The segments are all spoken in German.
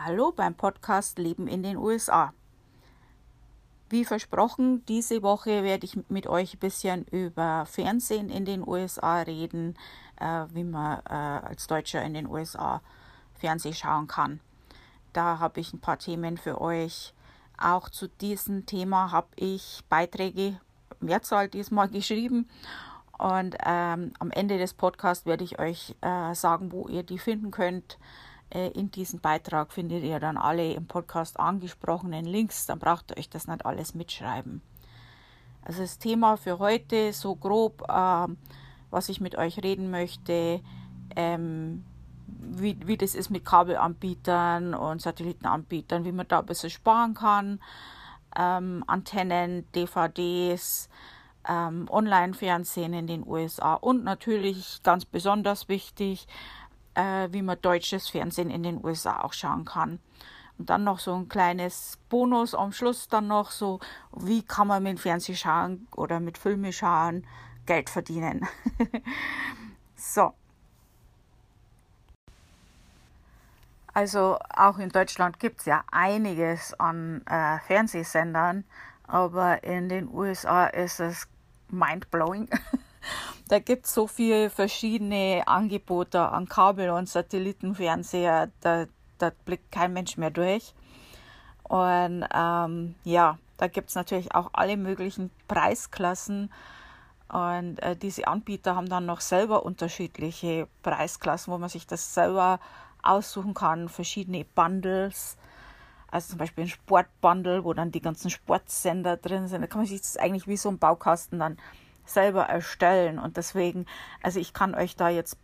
Hallo beim Podcast Leben in den USA. Wie versprochen, diese Woche werde ich mit euch ein bisschen über Fernsehen in den USA reden, äh, wie man äh, als Deutscher in den USA Fernsehen schauen kann. Da habe ich ein paar Themen für euch. Auch zu diesem Thema habe ich Beiträge, Mehrzahl diesmal geschrieben. Und ähm, am Ende des Podcasts werde ich euch äh, sagen, wo ihr die finden könnt. Äh, in diesem Beitrag findet ihr dann alle im Podcast angesprochenen Links, dann braucht ihr euch das nicht alles mitschreiben. Also das Thema für heute, so grob, äh, was ich mit euch reden möchte, ähm, wie, wie das ist mit Kabelanbietern und Satellitenanbietern, wie man da ein bisschen sparen kann, ähm, Antennen, DVDs, ähm, Online-Fernsehen in den USA und natürlich ganz besonders wichtig, äh, wie man deutsches Fernsehen in den USA auch schauen kann. Und dann noch so ein kleines Bonus am Schluss dann noch so, wie kann man mit Fernsehen schauen oder mit Filme schauen Geld verdienen. so. Also auch in Deutschland gibt es ja einiges an äh, Fernsehsendern, aber in den USA ist es mindblowing. Da gibt es so viele verschiedene Angebote an Kabel- und Satellitenfernseher, da, da blickt kein Mensch mehr durch. Und ähm, ja, da gibt es natürlich auch alle möglichen Preisklassen. Und äh, diese Anbieter haben dann noch selber unterschiedliche Preisklassen, wo man sich das selber aussuchen kann, verschiedene Bundles. Also zum Beispiel ein Sportbundle, wo dann die ganzen Sportsender drin sind. Da kann man sich das eigentlich wie so ein Baukasten dann selber erstellen. Und deswegen, also ich kann euch da jetzt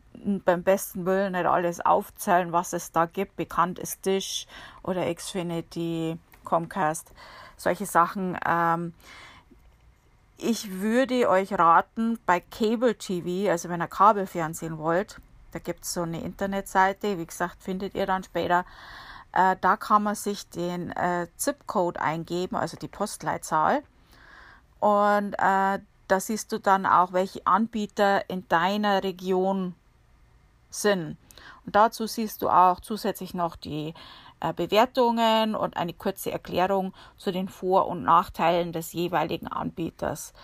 beim besten Willen nicht alles aufzählen, was es da gibt. Bekannt ist Dish oder Xfinity, Comcast, solche Sachen. Ähm, ich würde euch raten, bei Cable TV, also wenn ihr Kabelfernsehen wollt, da gibt es so eine Internetseite, wie gesagt, findet ihr dann später. Äh, da kann man sich den äh, ZIP-Code eingeben, also die Postleitzahl. Und äh, da siehst du dann auch, welche Anbieter in deiner Region sind. Und dazu siehst du auch zusätzlich noch die äh, Bewertungen und eine kurze Erklärung zu den Vor- und Nachteilen des jeweiligen Anbieters.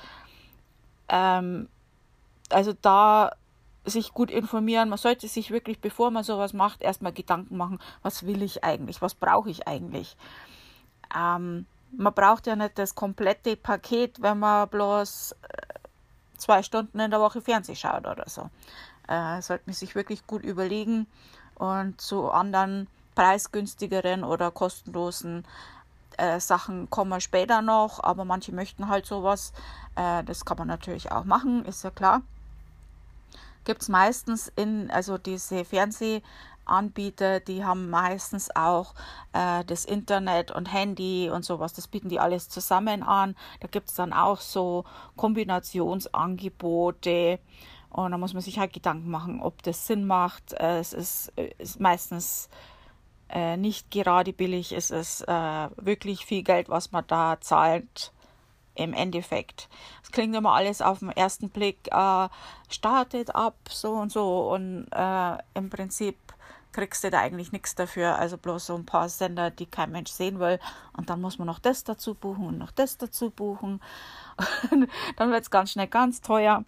Ähm, also da sich gut informieren. Man sollte sich wirklich, bevor man sowas macht, erstmal Gedanken machen, was will ich eigentlich, was brauche ich eigentlich. Ähm, man braucht ja nicht das komplette Paket, wenn man bloß äh, zwei Stunden in der Woche Fernsehen schaut oder so. Äh, sollte man sich wirklich gut überlegen und zu anderen preisgünstigeren oder kostenlosen äh, Sachen kommen wir später noch, aber manche möchten halt sowas. Äh, das kann man natürlich auch machen, ist ja klar. Gibt es meistens in, also diese Fernseh- Anbieter, die haben meistens auch äh, das Internet und Handy und sowas, das bieten die alles zusammen an. Da gibt es dann auch so Kombinationsangebote und da muss man sich halt Gedanken machen, ob das Sinn macht. Äh, es ist, äh, ist meistens äh, nicht gerade billig, es ist äh, wirklich viel Geld, was man da zahlt im Endeffekt. Es klingt immer alles auf den ersten Blick, äh, startet ab, so und so. Und äh, im Prinzip kriegst du da eigentlich nichts dafür. Also bloß so ein paar Sender, die kein Mensch sehen will. Und dann muss man noch das dazu buchen und noch das dazu buchen. dann wird es ganz schnell ganz teuer.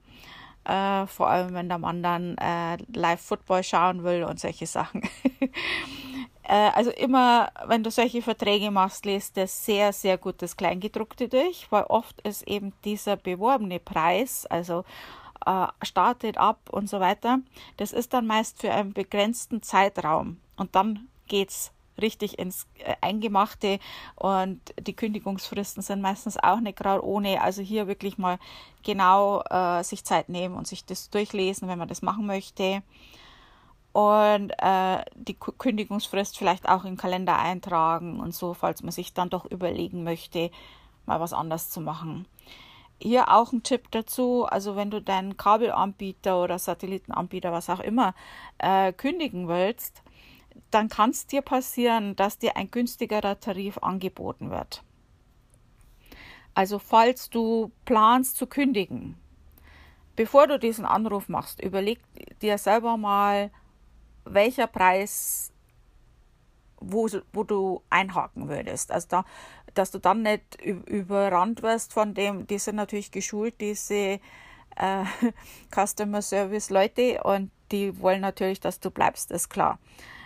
Äh, vor allem, wenn der Mann dann äh, Live-Football schauen will und solche Sachen. äh, also immer, wenn du solche Verträge machst, lest das sehr, sehr gut das Kleingedruckte durch, weil oft ist eben dieser beworbene Preis, also äh, startet ab und so weiter. Das ist dann meist für einen begrenzten Zeitraum und dann geht's richtig ins äh, Eingemachte und die Kündigungsfristen sind meistens auch nicht gerade ohne. Also hier wirklich mal genau äh, sich Zeit nehmen und sich das durchlesen, wenn man das machen möchte. Und äh, die Kündigungsfrist vielleicht auch im Kalender eintragen und so, falls man sich dann doch überlegen möchte, mal was anders zu machen hier auch ein Tipp dazu, also wenn du deinen Kabelanbieter oder Satellitenanbieter, was auch immer, äh, kündigen willst, dann kann es dir passieren, dass dir ein günstigerer Tarif angeboten wird. Also falls du planst zu kündigen, bevor du diesen Anruf machst, überleg dir selber mal, welcher Preis wo, wo du einhaken würdest. Also da, dass du dann nicht überrannt wirst von dem, die sind natürlich geschult, diese äh, Customer Service Leute und die wollen natürlich, dass du bleibst, ist klar.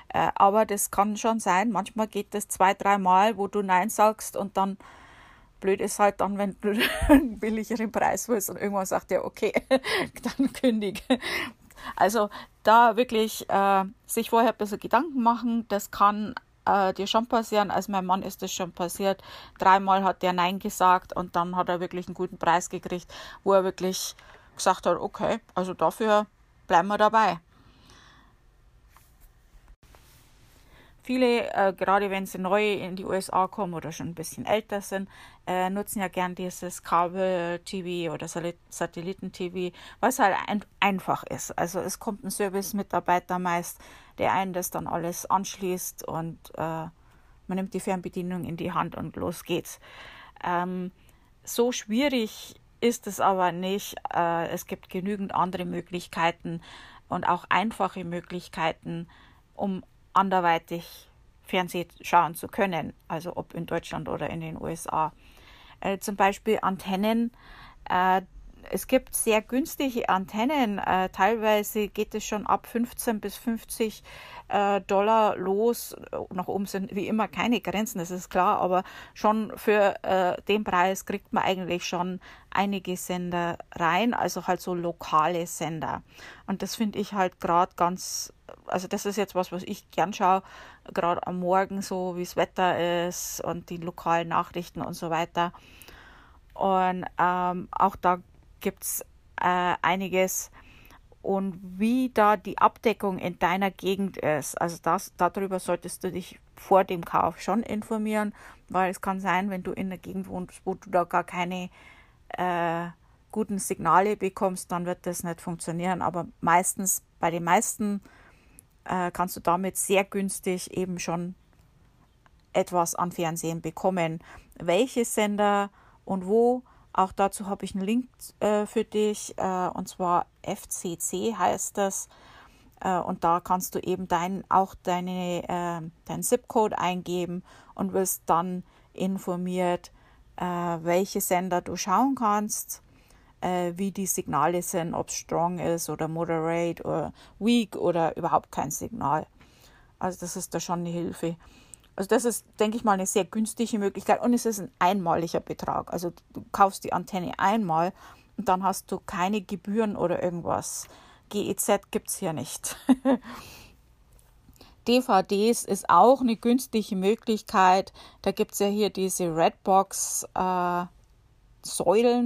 Äh, aber das kann schon sein, manchmal geht das zwei, dreimal, wo du Nein sagst und dann blöd ist halt dann, wenn du einen billigeren Preis willst und irgendwann sagt er, okay, dann kündige. Also da wirklich äh, sich vorher ein bisschen Gedanken machen, das kann äh, dir schon passieren. Als mein Mann ist das schon passiert. Dreimal hat der Nein gesagt und dann hat er wirklich einen guten Preis gekriegt, wo er wirklich gesagt hat, okay, also dafür bleiben wir dabei. Viele, äh, gerade wenn sie neu in die USA kommen oder schon ein bisschen älter sind, äh, nutzen ja gern dieses Kabel-TV oder Satelliten-TV, was halt ein einfach ist. Also es kommt ein Service-Mitarbeiter meist, der einen das dann alles anschließt und äh, man nimmt die Fernbedienung in die Hand und los geht's. Ähm, so schwierig ist es aber nicht. Äh, es gibt genügend andere Möglichkeiten und auch einfache Möglichkeiten, um anderweitig Fernsehen schauen zu können, also ob in Deutschland oder in den USA. Äh, zum Beispiel Antennen. Äh, es gibt sehr günstige Antennen. Äh, teilweise geht es schon ab 15 bis 50 äh, Dollar los. Nach oben sind wie immer keine Grenzen, das ist klar, aber schon für äh, den Preis kriegt man eigentlich schon einige Sender rein, also halt so lokale Sender. Und das finde ich halt gerade ganz also das ist jetzt was, was ich gern schaue, gerade am Morgen so, wie das Wetter ist und die lokalen Nachrichten und so weiter. Und ähm, auch da gibt es äh, einiges. Und wie da die Abdeckung in deiner Gegend ist, also das, darüber solltest du dich vor dem Kauf schon informieren, weil es kann sein, wenn du in der Gegend wohnst, wo du da gar keine äh, guten Signale bekommst, dann wird das nicht funktionieren. Aber meistens, bei den meisten äh, kannst du damit sehr günstig eben schon etwas an Fernsehen bekommen. Welche Sender und wo, auch dazu habe ich einen Link äh, für dich, äh, und zwar FCC heißt das. Äh, und da kannst du eben dein, auch deine, äh, deinen ZIP-Code eingeben und wirst dann informiert, äh, welche Sender du schauen kannst wie die Signale sind, ob es strong ist oder moderate oder weak oder überhaupt kein Signal. Also das ist da schon eine Hilfe. Also das ist, denke ich mal, eine sehr günstige Möglichkeit und es ist ein einmaliger Betrag. Also du kaufst die Antenne einmal und dann hast du keine Gebühren oder irgendwas. GEZ gibt es hier nicht. DVDs ist auch eine günstige Möglichkeit. Da gibt es ja hier diese Redbox-Säulen.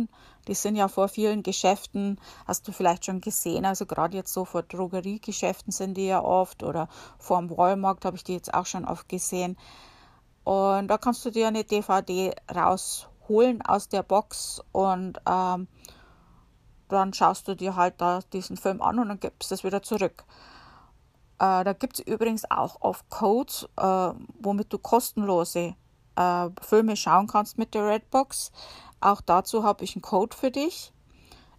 Äh, die sind ja vor vielen Geschäften, hast du vielleicht schon gesehen, also gerade jetzt so vor Drogeriegeschäften sind die ja oft oder vor dem Walmart habe ich die jetzt auch schon oft gesehen. Und da kannst du dir eine DVD rausholen aus der Box und ähm, dann schaust du dir halt da diesen Film an und dann gibst es wieder zurück. Äh, da gibt es übrigens auch oft Codes, äh, womit du kostenlose äh, Filme schauen kannst mit der Redbox. Auch dazu habe ich einen Code für dich.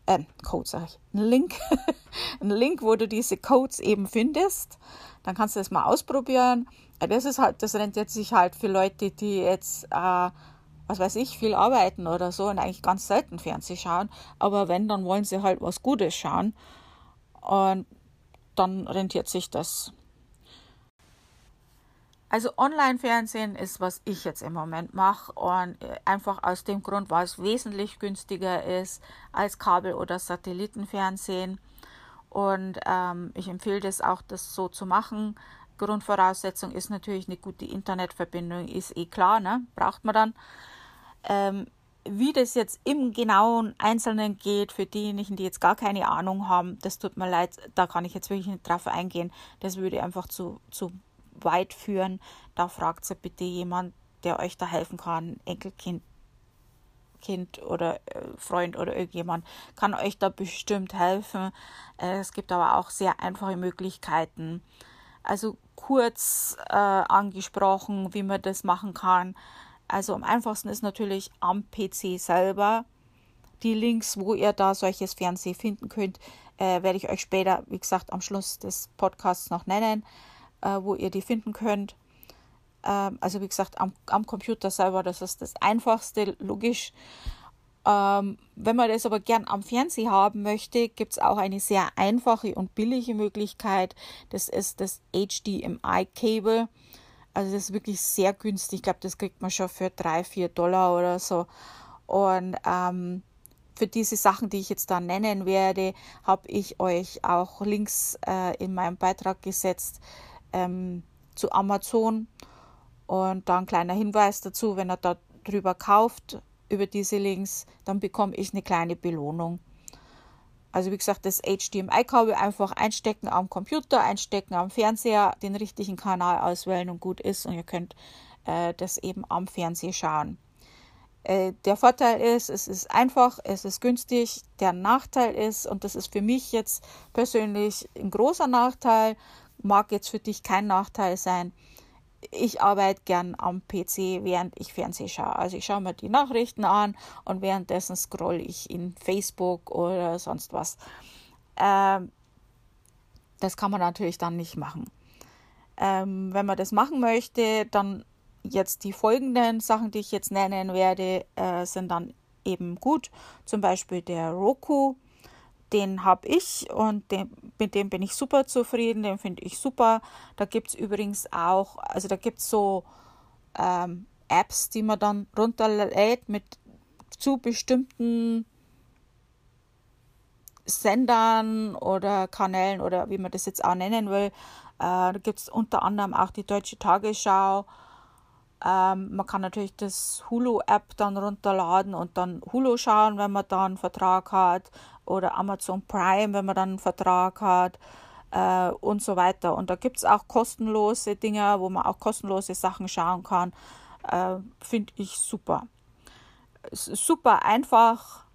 Ähm, Code sage ich, einen Link. einen Link, wo du diese Codes eben findest. Dann kannst du das mal ausprobieren. Das ist halt, das rentiert sich halt für Leute, die jetzt, äh, was weiß ich, viel arbeiten oder so und eigentlich ganz selten Fernsehen schauen. Aber wenn, dann wollen sie halt was Gutes schauen. Und dann rentiert sich das. Also Online-Fernsehen ist, was ich jetzt im Moment mache und äh, einfach aus dem Grund, weil es wesentlich günstiger ist als Kabel- oder Satellitenfernsehen. Und ähm, ich empfehle das auch, das so zu machen. Grundvoraussetzung ist natürlich eine gute Internetverbindung, ist eh klar, ne? braucht man dann. Ähm, wie das jetzt im genauen Einzelnen geht, für diejenigen, die jetzt gar keine Ahnung haben, das tut mir leid, da kann ich jetzt wirklich nicht drauf eingehen. Das würde einfach zu, zu weit führen, da fragt sie bitte jemand, der euch da helfen kann, Enkelkind Kind oder äh, Freund oder irgendjemand kann euch da bestimmt helfen. Äh, es gibt aber auch sehr einfache Möglichkeiten. Also kurz äh, angesprochen, wie man das machen kann. Also am einfachsten ist natürlich am PC selber. Die Links, wo ihr da solches Fernsehen finden könnt, äh, werde ich euch später, wie gesagt, am Schluss des Podcasts noch nennen äh, wo ihr die finden könnt. Ähm, also wie gesagt, am, am Computer selber, das ist das Einfachste, logisch. Ähm, wenn man das aber gern am Fernseher haben möchte, gibt es auch eine sehr einfache und billige Möglichkeit. Das ist das HDMI-Cable. Also das ist wirklich sehr günstig. Ich glaube, das kriegt man schon für drei, vier Dollar oder so. Und ähm, für diese Sachen, die ich jetzt da nennen werde, habe ich euch auch Links äh, in meinem Beitrag gesetzt ähm, zu Amazon. Und da ein kleiner Hinweis dazu, wenn ihr da drüber kauft, über diese Links, dann bekomme ich eine kleine Belohnung. Also wie gesagt, das HDMI-Kabel einfach einstecken am Computer, einstecken am Fernseher, den richtigen Kanal auswählen und gut ist. Und ihr könnt äh, das eben am Fernseher schauen. Äh, der Vorteil ist, es ist einfach, es ist günstig. Der Nachteil ist, und das ist für mich jetzt persönlich ein großer Nachteil, mag jetzt für dich kein Nachteil sein, ich arbeite gern am PC, während ich Fernsehen schaue. Also ich schaue mir die Nachrichten an und währenddessen scroll ich in Facebook oder sonst was. Ähm, das kann man natürlich dann nicht machen. Ähm, wenn man das machen möchte, dann jetzt die folgenden Sachen, die ich jetzt nennen werde, äh, sind dann eben gut. Zum Beispiel der Roku den habe ich und den, mit dem bin ich super zufrieden, den finde ich super. Da gibt es übrigens auch, also da gibt es so ähm, Apps, die man dann runterlädt mit zu bestimmten Sendern oder Kanälen oder wie man das jetzt auch nennen will. Äh, da gibt es unter anderem auch die Deutsche Tagesschau. Ähm, man kann natürlich das Hulu-App dann runterladen und dann Hulu schauen, wenn man da einen Vertrag hat oder Amazon Prime, wenn man dann einen Vertrag hat äh, und so weiter. Und da gibt es auch kostenlose Dinge, wo man auch kostenlose Sachen schauen kann. Äh, Finde ich super. Super einfach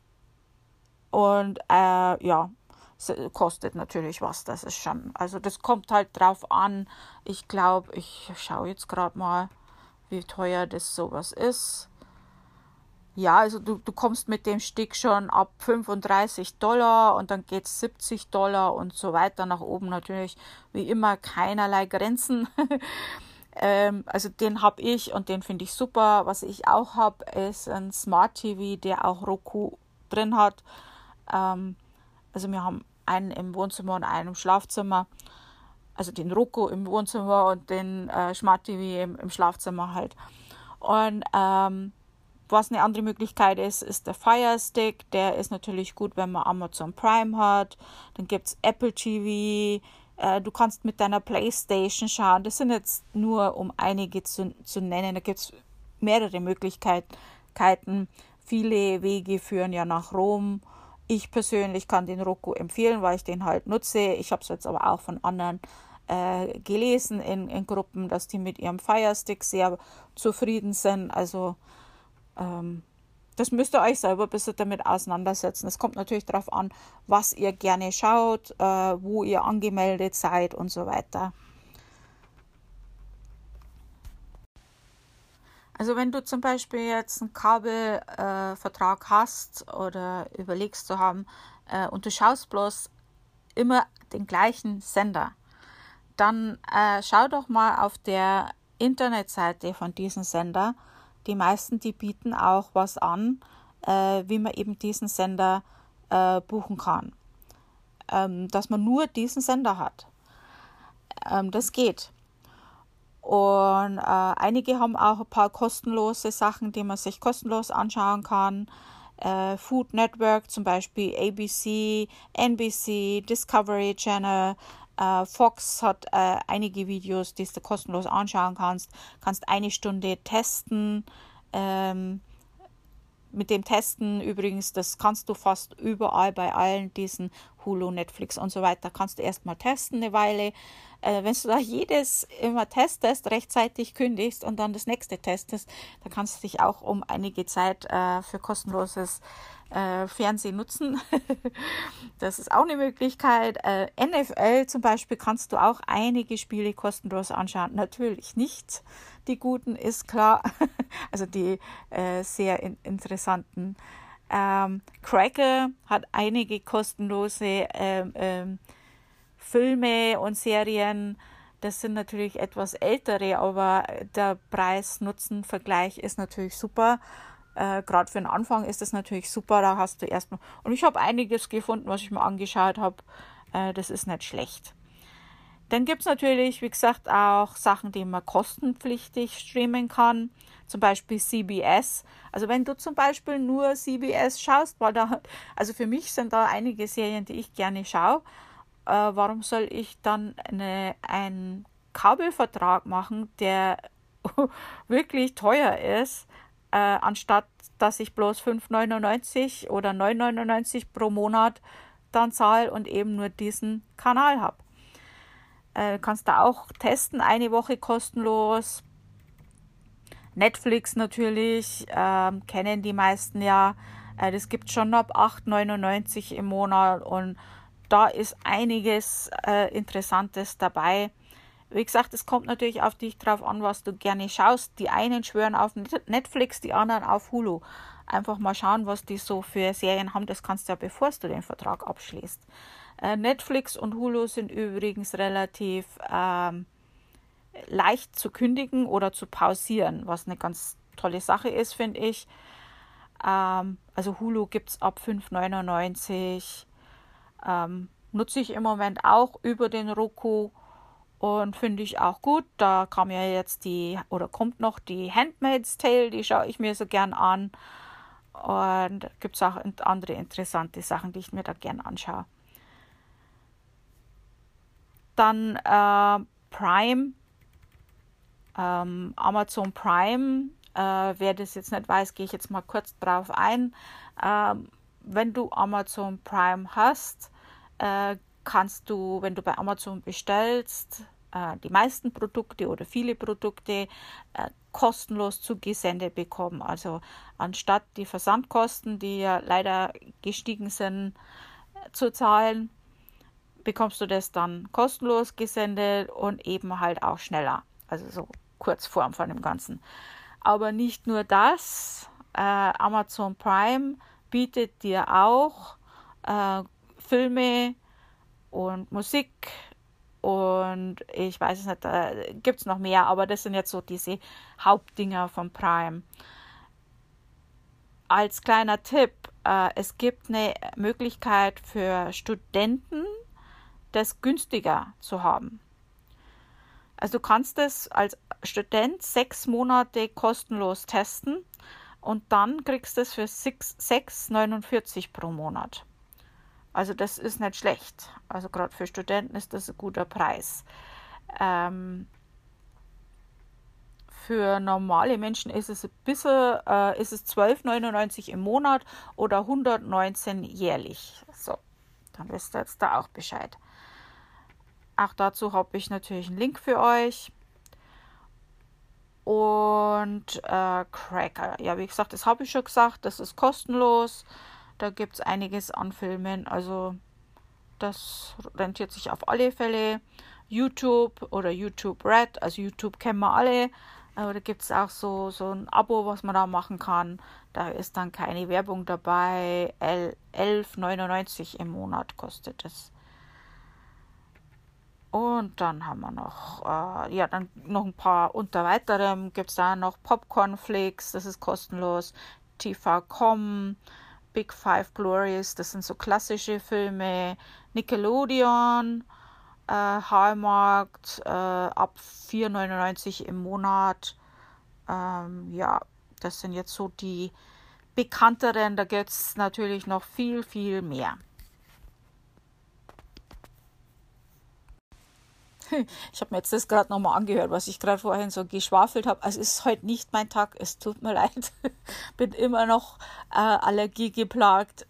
und äh, ja, es kostet natürlich was, das ist schon. Also das kommt halt drauf an. Ich glaube, ich schaue jetzt gerade mal, wie teuer das sowas ist. Ja, also du, du kommst mit dem Stick schon ab 35 Dollar und dann geht es 70 Dollar und so weiter nach oben natürlich. Wie immer keinerlei Grenzen. ähm, also den habe ich und den finde ich super. Was ich auch habe, ist ein Smart TV, der auch Roku drin hat. Ähm, also wir haben einen im Wohnzimmer und einen im Schlafzimmer. Also den Roku im Wohnzimmer und den äh, Smart TV im, im Schlafzimmer halt. Und ähm, was eine andere Möglichkeit ist, ist der Fire Stick. Der ist natürlich gut, wenn man Amazon Prime hat. Dann gibt es Apple TV. Äh, du kannst mit deiner Playstation schauen. Das sind jetzt nur, um einige zu, zu nennen. Da gibt es mehrere Möglichkeiten. Viele Wege führen ja nach Rom. Ich persönlich kann den Roku empfehlen, weil ich den halt nutze. Ich habe es jetzt aber auch von anderen äh, gelesen in, in Gruppen, dass die mit ihrem Fire Stick sehr zufrieden sind. Also ähm, das müsst ihr euch selber ein bisschen damit auseinandersetzen. Es kommt natürlich darauf an, was ihr gerne schaut, äh, wo ihr angemeldet seid und so weiter. Also wenn du zum Beispiel jetzt einen Kabelvertrag äh, hast oder überlegst zu haben äh, und du schaust bloß immer den gleichen Sender, dann äh, schau doch mal auf der Internetseite von diesem Sender die meisten, die bieten auch was an, äh, wie man eben diesen Sender äh, buchen kann. Ähm, dass man nur diesen Sender hat. Ähm, das geht. Und äh, einige haben auch ein paar kostenlose Sachen, die man sich kostenlos anschauen kann. Äh, Food Network, zum Beispiel ABC, NBC, Discovery Channel, Uh, Fox hat uh, einige Videos, die du kostenlos anschauen kannst. Kannst eine Stunde testen. Ähm, mit dem Testen übrigens, das kannst du fast überall bei allen diesen Hulu, Netflix und so weiter, kannst du erstmal testen eine Weile. Äh, wenn du da jedes immer testest, rechtzeitig kündigst und dann das nächste testest, dann kannst du dich auch um einige Zeit äh, für kostenloses äh, Fernsehen nutzen. das ist auch eine Möglichkeit. Äh, NFL zum Beispiel kannst du auch einige Spiele kostenlos anschauen. Natürlich nicht die guten, ist klar. also die äh, sehr in interessanten. Ähm, Cracker hat einige kostenlose ähm, ähm, Filme und Serien. das sind natürlich etwas ältere, aber der Preis-Nutzen-Vergleich ist natürlich super. Äh, Gerade für den Anfang ist das natürlich super. Da hast du erstmal. Und ich habe einiges gefunden, was ich mir angeschaut habe. Äh, das ist nicht schlecht. Dann gibt es natürlich, wie gesagt, auch Sachen, die man kostenpflichtig streamen kann. Zum Beispiel CBS. Also wenn du zum Beispiel nur CBS schaust, weil da, also für mich sind da einige Serien, die ich gerne schaue. Äh, warum soll ich dann eine, einen Kabelvertrag machen, der wirklich teuer ist, äh, anstatt dass ich bloß 5,99 oder 9,99 pro Monat dann zahle und eben nur diesen Kanal habe. Äh, kannst du auch testen, eine Woche kostenlos. Netflix natürlich, äh, kennen die meisten ja. Äh, das gibt schon ab 8,99 im Monat und da ist einiges äh, Interessantes dabei. Wie gesagt, es kommt natürlich auf dich drauf an, was du gerne schaust. Die einen schwören auf Netflix, die anderen auf Hulu. Einfach mal schauen, was die so für Serien haben. Das kannst du ja, bevor du den Vertrag abschließt. Äh, Netflix und Hulu sind übrigens relativ ähm, leicht zu kündigen oder zu pausieren, was eine ganz tolle Sache ist, finde ich. Ähm, also Hulu gibt es ab 5,99. Ähm, nutze ich im Moment auch über den Roku und finde ich auch gut. Da kam ja jetzt die, oder kommt noch die Handmaid's Tale, die schaue ich mir so gern an. Und gibt es auch andere interessante Sachen, die ich mir da gern anschaue. Dann äh, Prime, ähm, Amazon Prime. Äh, wer das jetzt nicht weiß, gehe ich jetzt mal kurz drauf ein. Ähm, wenn du Amazon Prime hast, äh, kannst du, wenn du bei Amazon bestellst, äh, die meisten Produkte oder viele Produkte äh, kostenlos zugesendet bekommen. Also anstatt die Versandkosten, die ja leider gestiegen sind, äh, zu zahlen, bekommst du das dann kostenlos gesendet und eben halt auch schneller. Also so Kurzform von dem Ganzen. Aber nicht nur das, Amazon Prime bietet dir auch Filme und Musik und ich weiß es nicht, da gibt es noch mehr, aber das sind jetzt so diese Hauptdinger von Prime. Als kleiner Tipp, äh, es gibt eine Möglichkeit für Studenten, das günstiger zu haben. Also du kannst es als Student sechs Monate kostenlos testen und dann kriegst du es für 6,49 pro Monat. Also das ist nicht schlecht. Also gerade für Studenten ist das ein guter Preis. Ähm, für normale Menschen ist es ein bisschen, äh, ist es 12,99 im Monat oder 119 jährlich. So, dann wisst ihr jetzt da auch Bescheid. Auch dazu habe ich natürlich einen Link für euch. Und äh, Cracker. Ja, wie gesagt, das habe ich schon gesagt. Das ist kostenlos. Da gibt es einiges an Filmen. Also das rentiert sich auf alle Fälle. YouTube oder YouTube Red. Also YouTube kennen wir alle. Aber da gibt es auch so, so ein Abo, was man da machen kann. Da ist dann keine Werbung dabei. 11,99 im Monat kostet es. Und dann haben wir noch, äh, ja, dann noch ein paar unter weiterem gibt es da noch Popcorn Flix, das ist kostenlos, TV.com, Big Five Glories, das sind so klassische Filme, Nickelodeon, äh, Hallmark, äh, ab 4,99 im Monat. Ähm, ja, das sind jetzt so die bekannteren, da gibt es natürlich noch viel, viel mehr. Ich habe mir jetzt das gerade nochmal angehört, was ich gerade vorhin so geschwafelt habe. Also es ist heute nicht mein Tag, es tut mir leid. Bin immer noch äh, allergiegeplagt.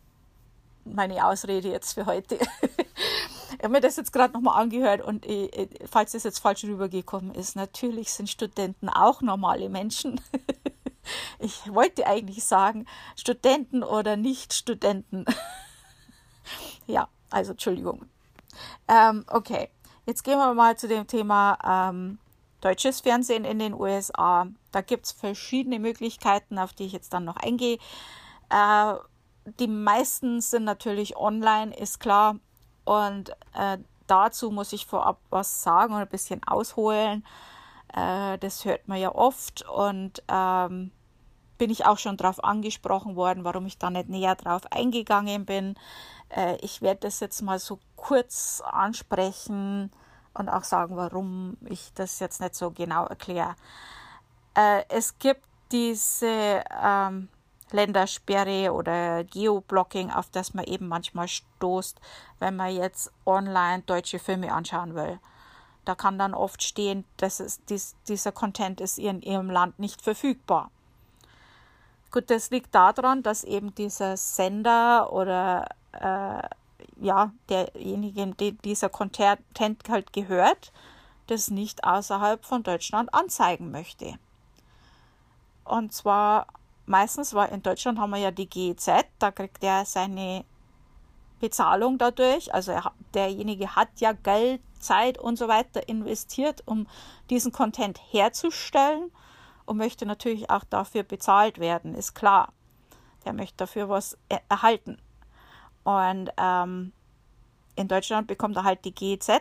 Meine Ausrede jetzt für heute. ich habe mir das jetzt gerade nochmal angehört und ich, falls das jetzt falsch rübergekommen ist, natürlich sind Studenten auch normale Menschen. ich wollte eigentlich sagen, Studenten oder Nicht-Studenten. ja, also Entschuldigung. Ähm, okay. Jetzt gehen wir mal zu dem Thema ähm, deutsches Fernsehen in den USA. Da gibt es verschiedene Möglichkeiten, auf die ich jetzt dann noch eingehe. Äh, die meisten sind natürlich online, ist klar. Und äh, dazu muss ich vorab was sagen und ein bisschen ausholen. Äh, das hört man ja oft und ähm, bin ich auch schon darauf angesprochen worden, warum ich da nicht näher drauf eingegangen bin. Äh, ich werde das jetzt mal so kurz ansprechen und auch sagen, warum ich das jetzt nicht so genau erkläre. Äh, es gibt diese ähm, Ländersperre oder Geoblocking, auf das man eben manchmal stoßt, wenn man jetzt online deutsche Filme anschauen will. Da kann dann oft stehen, dass es, dies, dieser Content ist in ihrem Land nicht verfügbar. Gut, das liegt daran, dass eben dieser Sender oder äh, ja, derjenige, dem dieser Content halt gehört, das nicht außerhalb von Deutschland anzeigen möchte. Und zwar meistens war in Deutschland haben wir ja die GEZ, da kriegt er seine Bezahlung dadurch. Also er, derjenige hat ja Geld, Zeit und so weiter investiert, um diesen Content herzustellen und möchte natürlich auch dafür bezahlt werden, ist klar. Der möchte dafür was erhalten. Und ähm, in Deutschland bekommt er halt die GEZ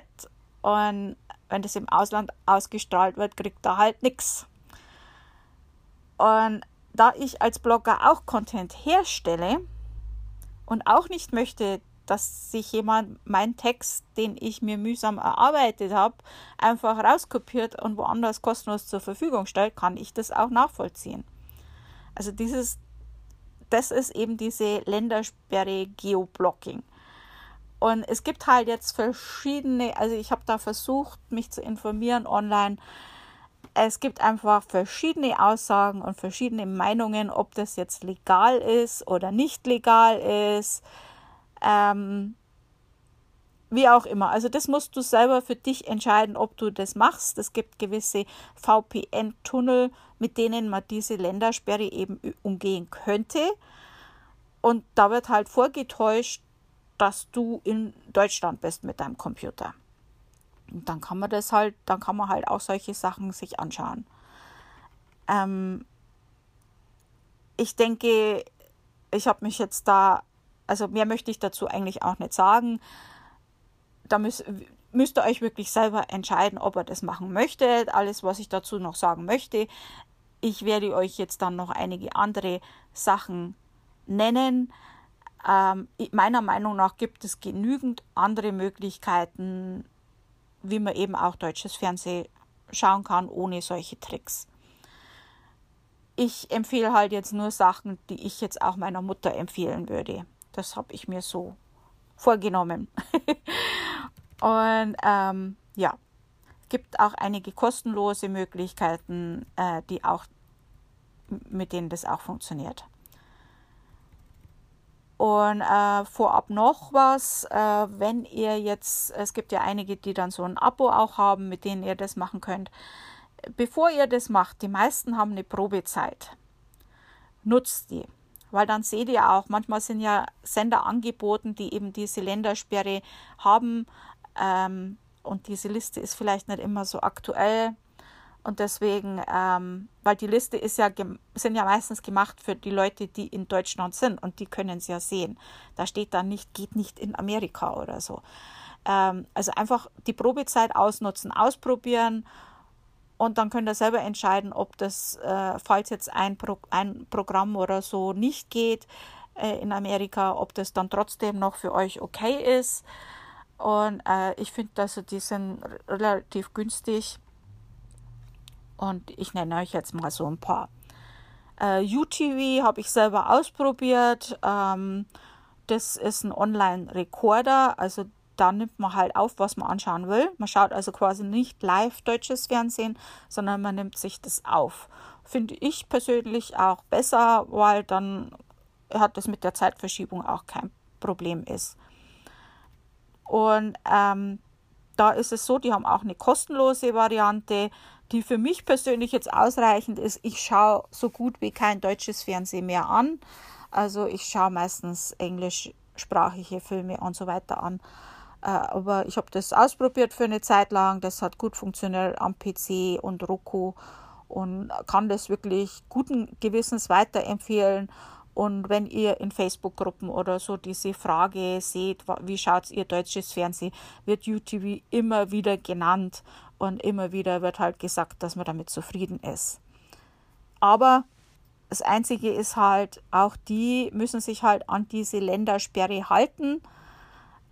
und wenn das im Ausland ausgestrahlt wird, kriegt er halt nichts. Und da ich als Blogger auch Content herstelle und auch nicht möchte, dass sich jemand meinen Text, den ich mir mühsam erarbeitet habe, einfach rauskopiert und woanders kostenlos zur Verfügung stellt, kann ich das auch nachvollziehen. Also dieses, das ist eben diese Ländersperre Geoblocking. Und es gibt halt jetzt verschiedene, also ich habe da versucht, mich zu informieren online, es gibt einfach verschiedene Aussagen und verschiedene Meinungen, ob das jetzt legal ist oder nicht legal ist. Ähm, wie auch immer. Also das musst du selber für dich entscheiden, ob du das machst. Es gibt gewisse VPN-Tunnel, mit denen man diese Ländersperre eben umgehen könnte. Und da wird halt vorgetäuscht, dass du in Deutschland bist mit deinem Computer. Und dann kann man das halt, dann kann man halt auch solche Sachen sich anschauen. Ähm, ich denke, ich habe mich jetzt da, also mehr möchte ich dazu eigentlich auch nicht sagen. Da müsst, müsst ihr euch wirklich selber entscheiden, ob ihr das machen möchtet. Alles, was ich dazu noch sagen möchte. Ich werde euch jetzt dann noch einige andere Sachen nennen. Ähm, meiner Meinung nach gibt es genügend andere Möglichkeiten, wie man eben auch deutsches Fernsehen schauen kann ohne solche Tricks. Ich empfehle halt jetzt nur Sachen, die ich jetzt auch meiner Mutter empfehlen würde. Das habe ich mir so vorgenommen. Und ähm, ja, gibt auch einige kostenlose Möglichkeiten, äh, die auch mit denen das auch funktioniert. Und äh, vorab noch was, äh, wenn ihr jetzt, es gibt ja einige, die dann so ein Abo auch haben, mit denen ihr das machen könnt. Bevor ihr das macht, die meisten haben eine Probezeit. Nutzt die. Weil dann seht ihr auch, manchmal sind ja Sender angeboten, die eben diese Ländersperre haben. Ähm, und diese Liste ist vielleicht nicht immer so aktuell. Und deswegen, ähm, weil die Liste ist ja, sind ja meistens gemacht für die Leute, die in Deutschland sind und die können es ja sehen. Da steht dann nicht, geht nicht in Amerika oder so. Ähm, also einfach die Probezeit ausnutzen, ausprobieren und dann könnt ihr selber entscheiden, ob das, äh, falls jetzt ein, Pro ein Programm oder so nicht geht äh, in Amerika, ob das dann trotzdem noch für euch okay ist. Und äh, ich finde, also die sind relativ günstig und ich nenne euch jetzt mal so ein paar. Äh, UTV habe ich selber ausprobiert. Ähm, das ist ein Online-Rekorder. Also da nimmt man halt auf, was man anschauen will. Man schaut also quasi nicht live deutsches Fernsehen, sondern man nimmt sich das auf. Finde ich persönlich auch besser, weil dann hat das mit der Zeitverschiebung auch kein Problem ist. Und ähm, da ist es so, die haben auch eine kostenlose Variante die für mich persönlich jetzt ausreichend ist. Ich schaue so gut wie kein deutsches Fernsehen mehr an. Also ich schaue meistens englischsprachige Filme und so weiter an. Äh, aber ich habe das ausprobiert für eine Zeit lang. Das hat gut funktioniert am PC und Roku und kann das wirklich guten Gewissens weiterempfehlen. Und wenn ihr in Facebook-Gruppen oder so diese Frage seht, wie schaut ihr deutsches Fernsehen, wird UTV immer wieder genannt und immer wieder wird halt gesagt, dass man damit zufrieden ist. Aber das Einzige ist halt, auch die müssen sich halt an diese Ländersperre halten.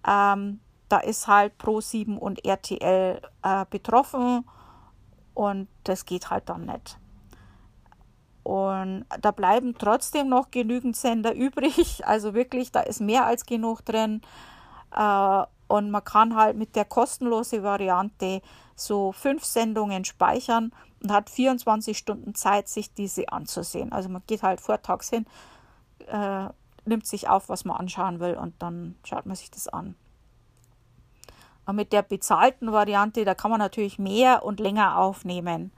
Ähm, da ist halt Pro7 und RTL äh, betroffen und das geht halt dann nicht. Und da bleiben trotzdem noch genügend Sender übrig. Also wirklich, da ist mehr als genug drin. Äh, und man kann halt mit der kostenlosen Variante so fünf Sendungen speichern und hat 24 Stunden Zeit, sich diese anzusehen. Also man geht halt vortags hin, äh, nimmt sich auf, was man anschauen will und dann schaut man sich das an. Und mit der bezahlten Variante, da kann man natürlich mehr und länger aufnehmen.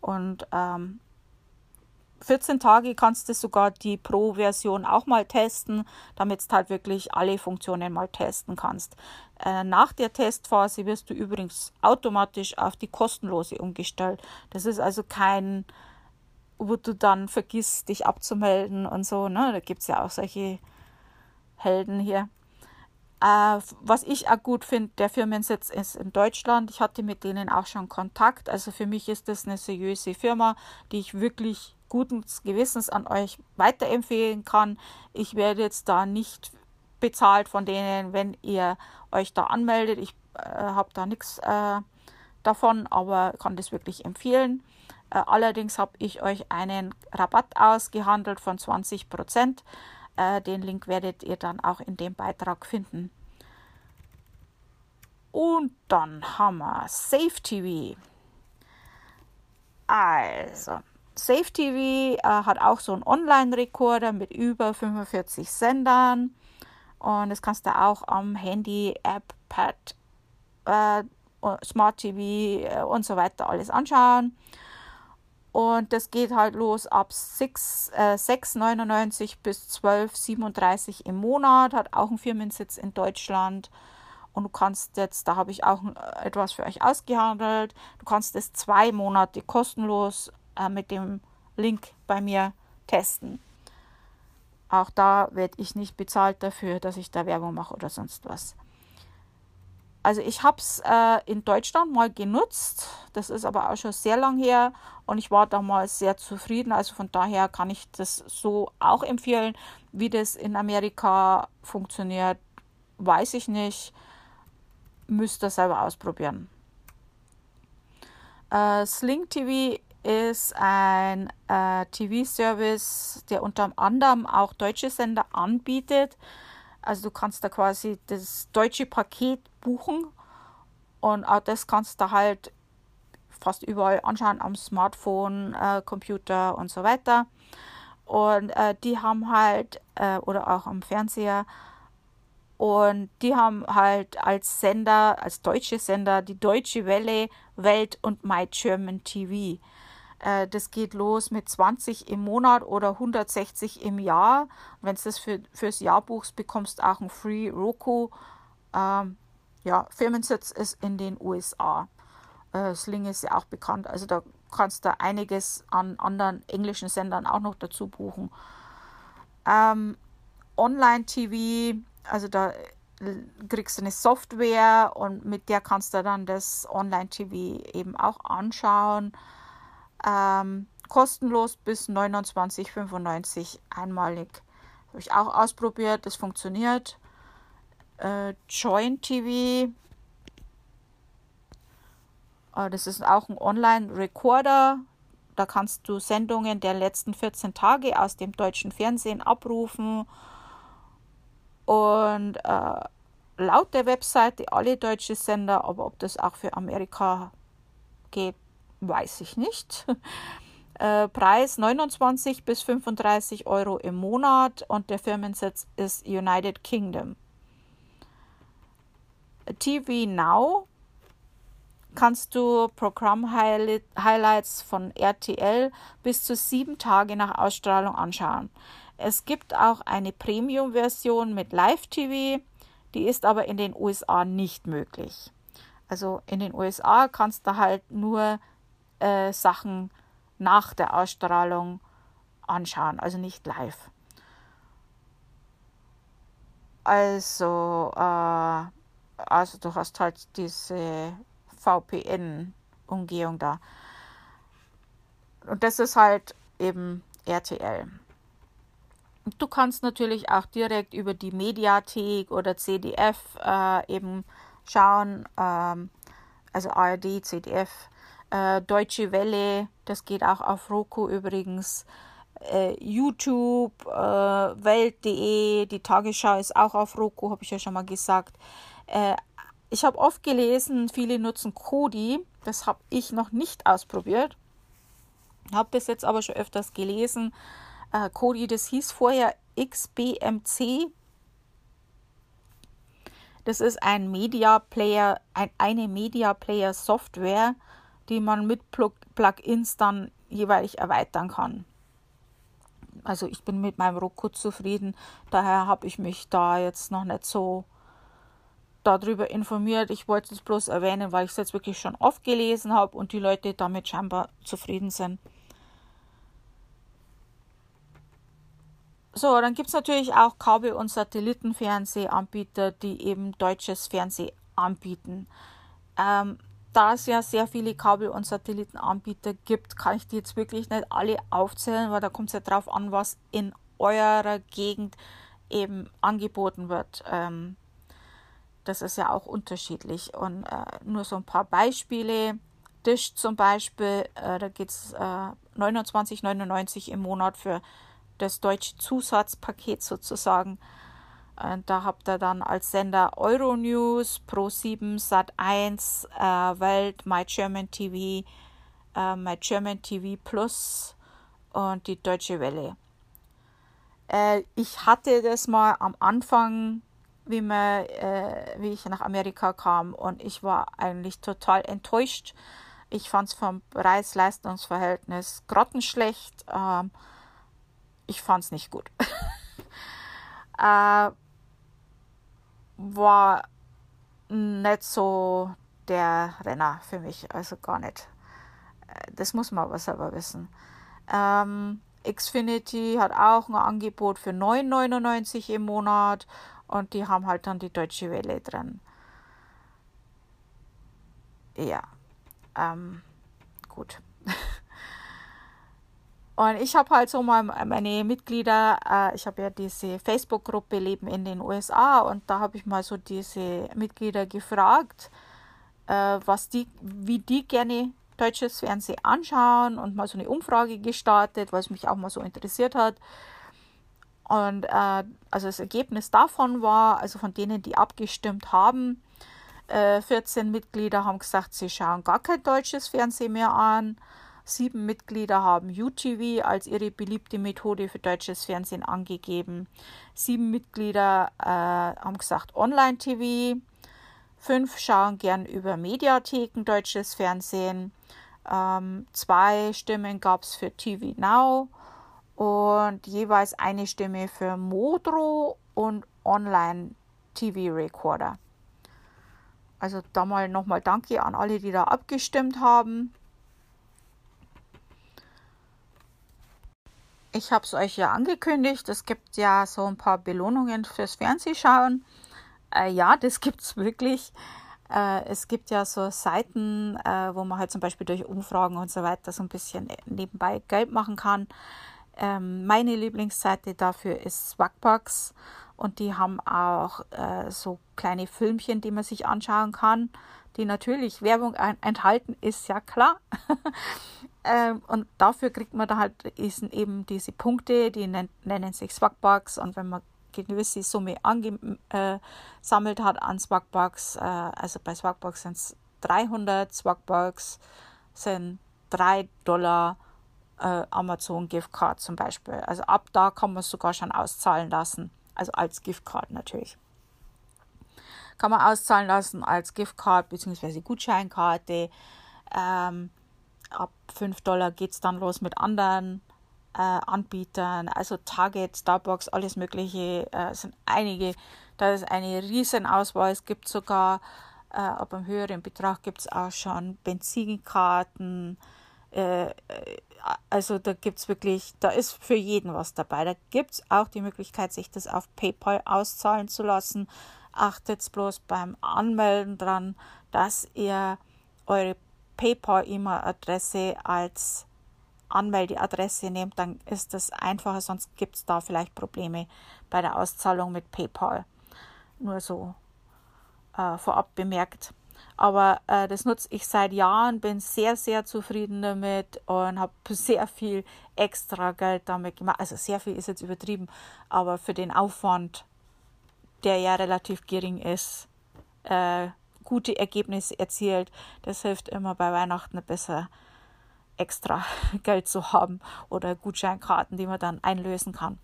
Und ähm, 14 Tage kannst du sogar die Pro-Version auch mal testen, damit du halt wirklich alle Funktionen mal testen kannst. Äh, nach der Testphase wirst du übrigens automatisch auf die kostenlose umgestellt. Das ist also kein, wo du dann vergisst, dich abzumelden und so. Ne? Da gibt es ja auch solche Helden hier. Äh, was ich auch gut finde, der Firmensitz ist in Deutschland. Ich hatte mit denen auch schon Kontakt. Also für mich ist das eine seriöse Firma, die ich wirklich guten Gewissens an euch weiterempfehlen kann. Ich werde jetzt da nicht bezahlt von denen, wenn ihr euch da anmeldet. Ich äh, habe da nichts äh, davon, aber kann das wirklich empfehlen. Äh, allerdings habe ich euch einen Rabatt ausgehandelt von 20 Prozent. Äh, den Link werdet ihr dann auch in dem Beitrag finden. Und dann haben wir Safe TV. Also, Safe TV äh, hat auch so einen Online-Rekorder mit über 45 Sendern. Und das kannst du auch am Handy, App, Pad, äh, Smart TV äh, und so weiter alles anschauen. Und das geht halt los ab 6,99 äh, bis 12,37 im Monat. Hat auch einen Firmensitz in Deutschland. Und du kannst jetzt, da habe ich auch äh, etwas für euch ausgehandelt, du kannst es zwei Monate kostenlos äh, mit dem Link bei mir testen. Auch da werde ich nicht bezahlt dafür, dass ich da Werbung mache oder sonst was. Also ich habe es äh, in Deutschland mal genutzt, das ist aber auch schon sehr lang her und ich war damals sehr zufrieden. Also von daher kann ich das so auch empfehlen. Wie das in Amerika funktioniert, weiß ich nicht. Müsst ihr selber ausprobieren. Äh, Sling TV ist ein äh, TV-Service, der unter anderem auch deutsche Sender anbietet. Also du kannst da quasi das deutsche Paket buchen und auch das kannst du halt fast überall anschauen am Smartphone, äh, Computer und so weiter. Und äh, die haben halt, äh, oder auch am Fernseher, und die haben halt als Sender, als deutsche Sender, die Deutsche Welle, Welt und My German TV. Äh, das geht los mit 20 im Monat oder 160 im Jahr. Wenn du das für, fürs Jahr buchst, bekommst du auch ein Free Roku. Ähm, ja, Firmensitz ist in den USA. Äh, Sling ist ja auch bekannt. Also da kannst du einiges an anderen englischen Sendern auch noch dazu buchen. Ähm, Online-TV, also da äh, kriegst du eine Software und mit der kannst du dann das Online-TV eben auch anschauen. Ähm, kostenlos bis 29,95 einmalig. Habe ich auch ausprobiert, das funktioniert. Äh, Join TV, äh, das ist auch ein Online-Recorder. Da kannst du Sendungen der letzten 14 Tage aus dem deutschen Fernsehen abrufen. Und äh, laut der Webseite alle deutsche Sender, aber ob das auch für Amerika geht, weiß ich nicht. Äh, Preis 29 bis 35 Euro im Monat und der Firmensitz ist United Kingdom. TV Now kannst du Programm-Highlights von RTL bis zu sieben Tage nach Ausstrahlung anschauen. Es gibt auch eine Premium-Version mit Live-TV, die ist aber in den USA nicht möglich. Also in den USA kannst du halt nur äh, Sachen nach der Ausstrahlung anschauen, also nicht live. Also, äh, also du hast halt diese VPN-Umgehung da. Und das ist halt eben RTL. Du kannst natürlich auch direkt über die Mediathek oder CDF äh, eben schauen, ähm, also ARD, CDF, äh, Deutsche Welle, das geht auch auf Roku übrigens, äh, YouTube, äh, Welt.de, die Tagesschau ist auch auf Roku, habe ich ja schon mal gesagt. Äh, ich habe oft gelesen, viele nutzen Kodi, das habe ich noch nicht ausprobiert, habe bis jetzt aber schon öfters gelesen. Äh, Kodi, das hieß vorher XBMC. Das ist ein Media Player, ein, eine Media Player Software, die man mit Plugins dann jeweilig erweitern kann. Also ich bin mit meinem Roku zufrieden, daher habe ich mich da jetzt noch nicht so darüber informiert. Ich wollte es bloß erwähnen, weil ich es jetzt wirklich schon oft gelesen habe und die Leute damit scheinbar zufrieden sind. So, dann gibt es natürlich auch Kabel- und Satellitenfernsehanbieter, die eben deutsches Fernsehen anbieten. Ähm, da es ja sehr viele Kabel- und Satellitenanbieter gibt, kann ich die jetzt wirklich nicht alle aufzählen, weil da kommt es ja drauf an, was in eurer Gegend eben angeboten wird. Ähm, das ist ja auch unterschiedlich. Und äh, nur so ein paar Beispiele. Dish zum Beispiel, äh, da geht es äh, 29,99 im Monat für das deutsche Zusatzpaket sozusagen. Und da habt ihr dann als Sender Euronews, Pro7, Sat1, äh, Welt, My German TV, äh, My German TV Plus und die Deutsche Welle. Äh, ich hatte das mal am Anfang, wie, man, äh, wie ich nach Amerika kam, und ich war eigentlich total enttäuscht. Ich fand es vom Preis-Leistungs-Verhältnis grottenschlecht. Ähm, ich fand es nicht gut. war nicht so der Renner für mich, also gar nicht. Äh, das muss man aber selber wissen. Ähm, Xfinity hat auch ein Angebot für 9,99 im Monat und die haben halt dann die Deutsche Welle drin. Ja, ähm, gut. Und ich habe halt so mal meine Mitglieder, äh, ich habe ja diese Facebook-Gruppe Leben in den USA und da habe ich mal so diese Mitglieder gefragt, äh, was die, wie die gerne deutsches Fernsehen anschauen und mal so eine Umfrage gestartet, was mich auch mal so interessiert hat. Und äh, also das Ergebnis davon war, also von denen, die abgestimmt haben, 14 äh, Mitglieder haben gesagt, sie schauen gar kein deutsches Fernsehen mehr an. Sieben Mitglieder haben UTV als ihre beliebte Methode für deutsches Fernsehen angegeben. Sieben Mitglieder äh, haben gesagt Online-TV. Fünf schauen gern über Mediatheken deutsches Fernsehen. Ähm, zwei Stimmen gab es für TV Now und jeweils eine Stimme für Modro und Online-TV-Recorder. Also da mal nochmal Danke an alle, die da abgestimmt haben. Ich habe es euch ja angekündigt, es gibt ja so ein paar Belohnungen fürs Fernsehschauen. Äh, ja, das gibt es wirklich. Äh, es gibt ja so Seiten, äh, wo man halt zum Beispiel durch Umfragen und so weiter so ein bisschen nebenbei Geld machen kann. Ähm, meine Lieblingsseite dafür ist Swagbucks und die haben auch äh, so kleine Filmchen, die man sich anschauen kann, die natürlich Werbung enthalten, ist ja klar. Ähm, und dafür kriegt man da halt eben diese Punkte, die nennen sich Swagbucks. Und wenn man gewisse Summe angesammelt äh, hat an Swagbucks, äh, also bei Swagbucks sind es 300 Swagbucks, sind 3 Dollar äh, Amazon Giftcard zum Beispiel. Also ab da kann man es sogar schon auszahlen lassen. Also als Giftcard natürlich. Kann man auszahlen lassen als Giftcard bzw. Gutscheinkarte. Ähm, ab 5 Dollar geht es dann los mit anderen äh, Anbietern, also Target, Starbucks, alles Mögliche, äh, sind einige. Da ist eine riesen Auswahl. Es gibt sogar, äh, ab einem höheren Betrag gibt es auch schon Benzinkarten. äh, also da gibt es wirklich, da ist für jeden was dabei. Da gibt es auch die Möglichkeit, sich das auf PayPal auszahlen zu lassen. Achtet bloß beim Anmelden dran, dass ihr eure PayPal-E-Mail-Adresse als Anmeldeadresse nehmt, dann ist das einfacher, sonst gibt es da vielleicht Probleme bei der Auszahlung mit PayPal. Nur so äh, vorab bemerkt. Aber äh, das nutze ich seit Jahren, bin sehr, sehr zufrieden damit und habe sehr viel extra Geld damit gemacht. Also sehr viel ist jetzt übertrieben, aber für den Aufwand, der ja relativ gering ist, äh, gute Ergebnisse erzielt. Das hilft immer bei Weihnachten besser extra Geld zu haben oder Gutscheinkarten, die man dann einlösen kann.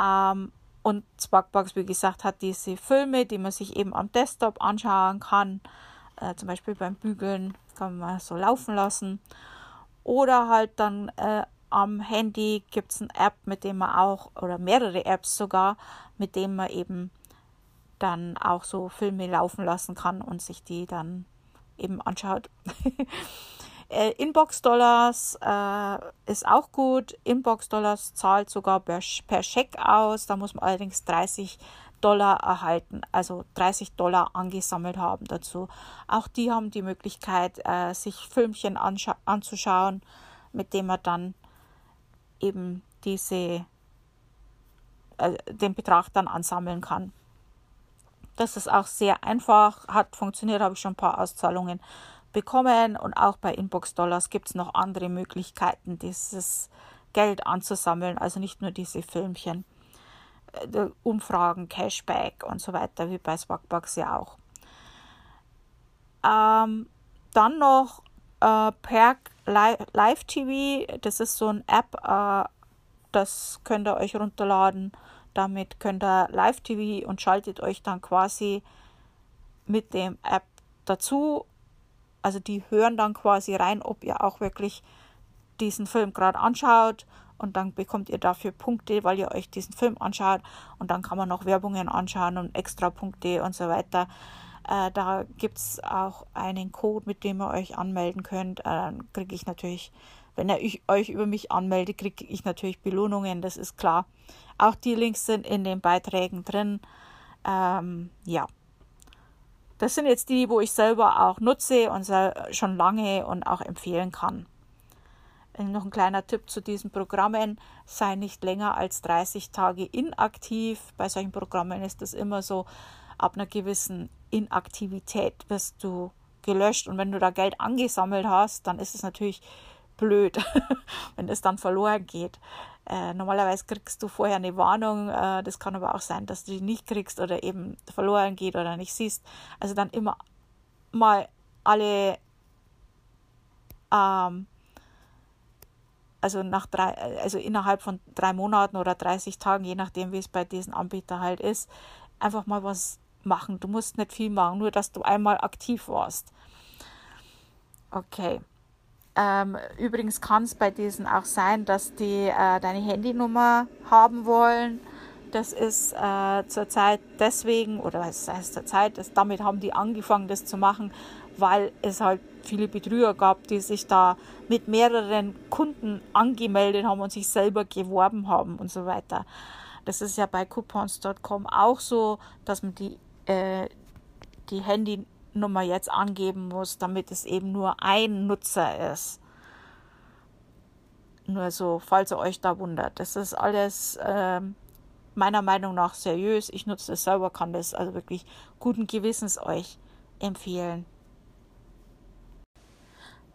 Ähm, und Sparkbox, wie gesagt, hat diese Filme, die man sich eben am Desktop anschauen kann. Äh, zum Beispiel beim Bügeln kann man so laufen lassen. Oder halt dann äh, am Handy gibt es eine App, mit dem man auch, oder mehrere Apps sogar, mit denen man eben dann auch so Filme laufen lassen kann und sich die dann eben anschaut. Äh, Inbox-Dollars äh, ist auch gut. Inbox-Dollars zahlt sogar per, per Scheck aus. Da muss man allerdings 30 Dollar erhalten, also 30 Dollar angesammelt haben dazu. Auch die haben die Möglichkeit, äh, sich Filmchen anzuschauen, mit dem man dann eben diese, äh, den Betrag dann ansammeln kann. Das ist auch sehr einfach, hat funktioniert, habe ich schon ein paar Auszahlungen bekommen und auch bei Inbox Dollars gibt es noch andere Möglichkeiten, dieses Geld anzusammeln, also nicht nur diese Filmchen, äh, Umfragen, Cashback und so weiter, wie bei Swagbucks ja auch. Ähm, dann noch äh, Perk Live TV, das ist so eine App, äh, das könnt ihr euch runterladen. Damit könnt ihr Live TV und schaltet euch dann quasi mit dem App dazu also die hören dann quasi rein, ob ihr auch wirklich diesen Film gerade anschaut und dann bekommt ihr dafür Punkte, weil ihr euch diesen Film anschaut und dann kann man noch Werbungen anschauen und extra Punkte und so weiter. Äh, da gibt es auch einen Code, mit dem ihr euch anmelden könnt. Äh, dann kriege ich natürlich, wenn ihr euch über mich anmeldet, kriege ich natürlich Belohnungen, das ist klar. Auch die Links sind in den Beiträgen drin. Ähm, ja, das sind jetzt die, wo ich selber auch nutze und schon lange und auch empfehlen kann. Noch ein kleiner Tipp zu diesen Programmen. Sei nicht länger als 30 Tage inaktiv. Bei solchen Programmen ist das immer so, ab einer gewissen Inaktivität wirst du gelöscht. Und wenn du da Geld angesammelt hast, dann ist es natürlich blöd, wenn es dann verloren geht. Äh, normalerweise kriegst du vorher eine Warnung, äh, das kann aber auch sein, dass du die nicht kriegst oder eben verloren geht oder nicht siehst. Also dann immer mal alle, ähm, also nach drei, also innerhalb von drei Monaten oder 30 Tagen, je nachdem, wie es bei diesen Anbietern halt ist, einfach mal was machen. Du musst nicht viel machen, nur dass du einmal aktiv warst. Okay. Ähm, übrigens kann es bei diesen auch sein, dass die äh, deine Handynummer haben wollen. Das ist äh, zurzeit deswegen, oder was heißt zurzeit, das, damit haben die angefangen, das zu machen, weil es halt viele Betrüger gab, die sich da mit mehreren Kunden angemeldet haben und sich selber geworben haben und so weiter. Das ist ja bei coupons.com auch so, dass man die, äh, die Handy Nummer jetzt angeben muss, damit es eben nur ein Nutzer ist. Nur so, falls ihr euch da wundert. Das ist alles äh, meiner Meinung nach seriös. Ich nutze es selber, kann das also wirklich guten Gewissens euch empfehlen.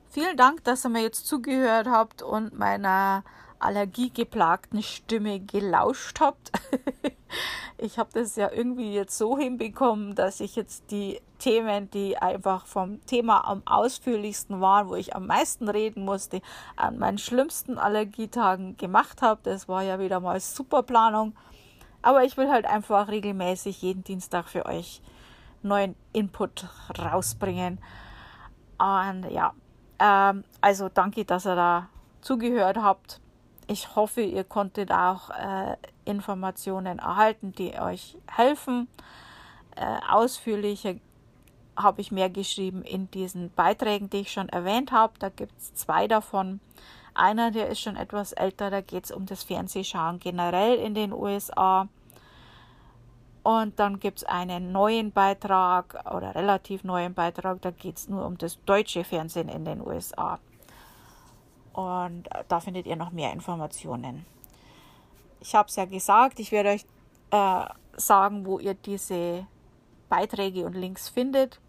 Vielen Dank, dass ihr mir jetzt zugehört habt und meiner allergiegeplagten Stimme gelauscht habt. ich habe das ja irgendwie jetzt so hinbekommen, dass ich jetzt die Themen, die einfach vom Thema am ausführlichsten waren, wo ich am meisten reden musste, an meinen schlimmsten Allergietagen gemacht habe. Das war ja wieder mal super Planung. Aber ich will halt einfach regelmäßig jeden Dienstag für euch neuen Input rausbringen. Und ja, ähm, also danke, dass ihr da zugehört habt ich hoffe, ihr konntet auch äh, Informationen erhalten, die euch helfen. Äh, ausführlicher habe ich mehr geschrieben in diesen Beiträgen, die ich schon erwähnt habe. Da gibt es zwei davon. Einer, der ist schon etwas älter, da geht es um das Fernsehschauen generell in den USA. Und dann gibt es einen neuen Beitrag oder relativ neuen Beitrag, da geht es nur um das deutsche Fernsehen in den USA. Und da findet ihr noch mehr Informationen. Ich habe es ja gesagt, ich werde euch äh, sagen, wo ihr diese Beiträge und Links findet.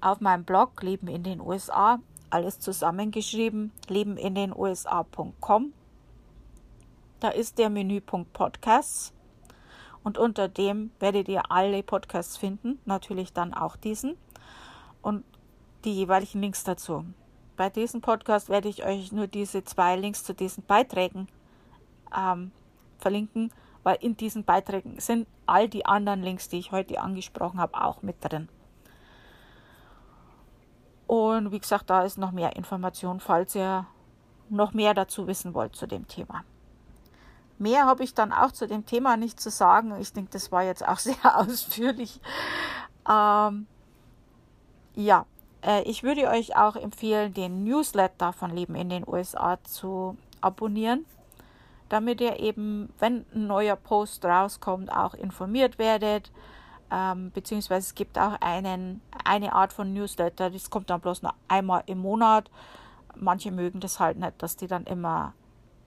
Auf meinem Blog Leben in den USA, alles zusammengeschrieben, lebenindenusa.com. Da ist der Menüpunkt Podcasts und unter dem werdet ihr alle Podcasts finden, natürlich dann auch diesen und die jeweiligen Links dazu. Bei diesem Podcast werde ich euch nur diese zwei Links zu diesen Beiträgen ähm, verlinken, weil in diesen Beiträgen sind all die anderen Links, die ich heute angesprochen habe, auch mit drin. Und wie gesagt, da ist noch mehr Information, falls ihr noch mehr dazu wissen wollt zu dem Thema. Mehr habe ich dann auch zu dem Thema nicht zu sagen. Ich denke, das war jetzt auch sehr ausführlich. Ähm, ja, ich würde euch auch empfehlen, den Newsletter von Leben in den USA zu abonnieren damit ihr eben, wenn ein neuer Post rauskommt, auch informiert werdet. Ähm, beziehungsweise es gibt auch einen, eine Art von Newsletter, das kommt dann bloß noch einmal im Monat. Manche mögen das halt nicht, dass die dann immer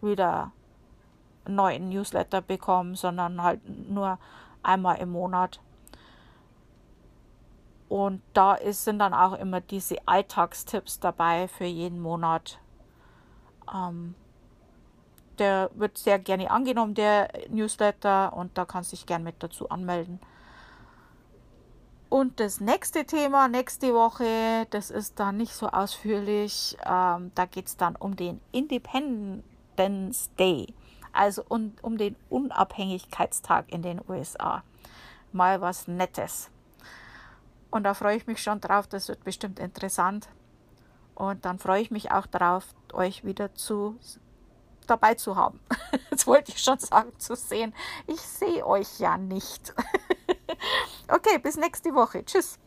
wieder einen neuen Newsletter bekommen, sondern halt nur einmal im Monat. Und da ist, sind dann auch immer diese Alltagstipps dabei für jeden Monat. Ähm, der wird sehr gerne angenommen, der Newsletter, und da kannst du dich gerne mit dazu anmelden. Und das nächste Thema, nächste Woche, das ist dann nicht so ausführlich. Ähm, da geht es dann um den Independence Day, also um, um den Unabhängigkeitstag in den USA. Mal was Nettes. Und da freue ich mich schon drauf, das wird bestimmt interessant. Und dann freue ich mich auch darauf, euch wieder zu dabei zu haben. Jetzt wollte ich schon sagen, zu sehen. Ich sehe euch ja nicht. okay, bis nächste Woche. Tschüss.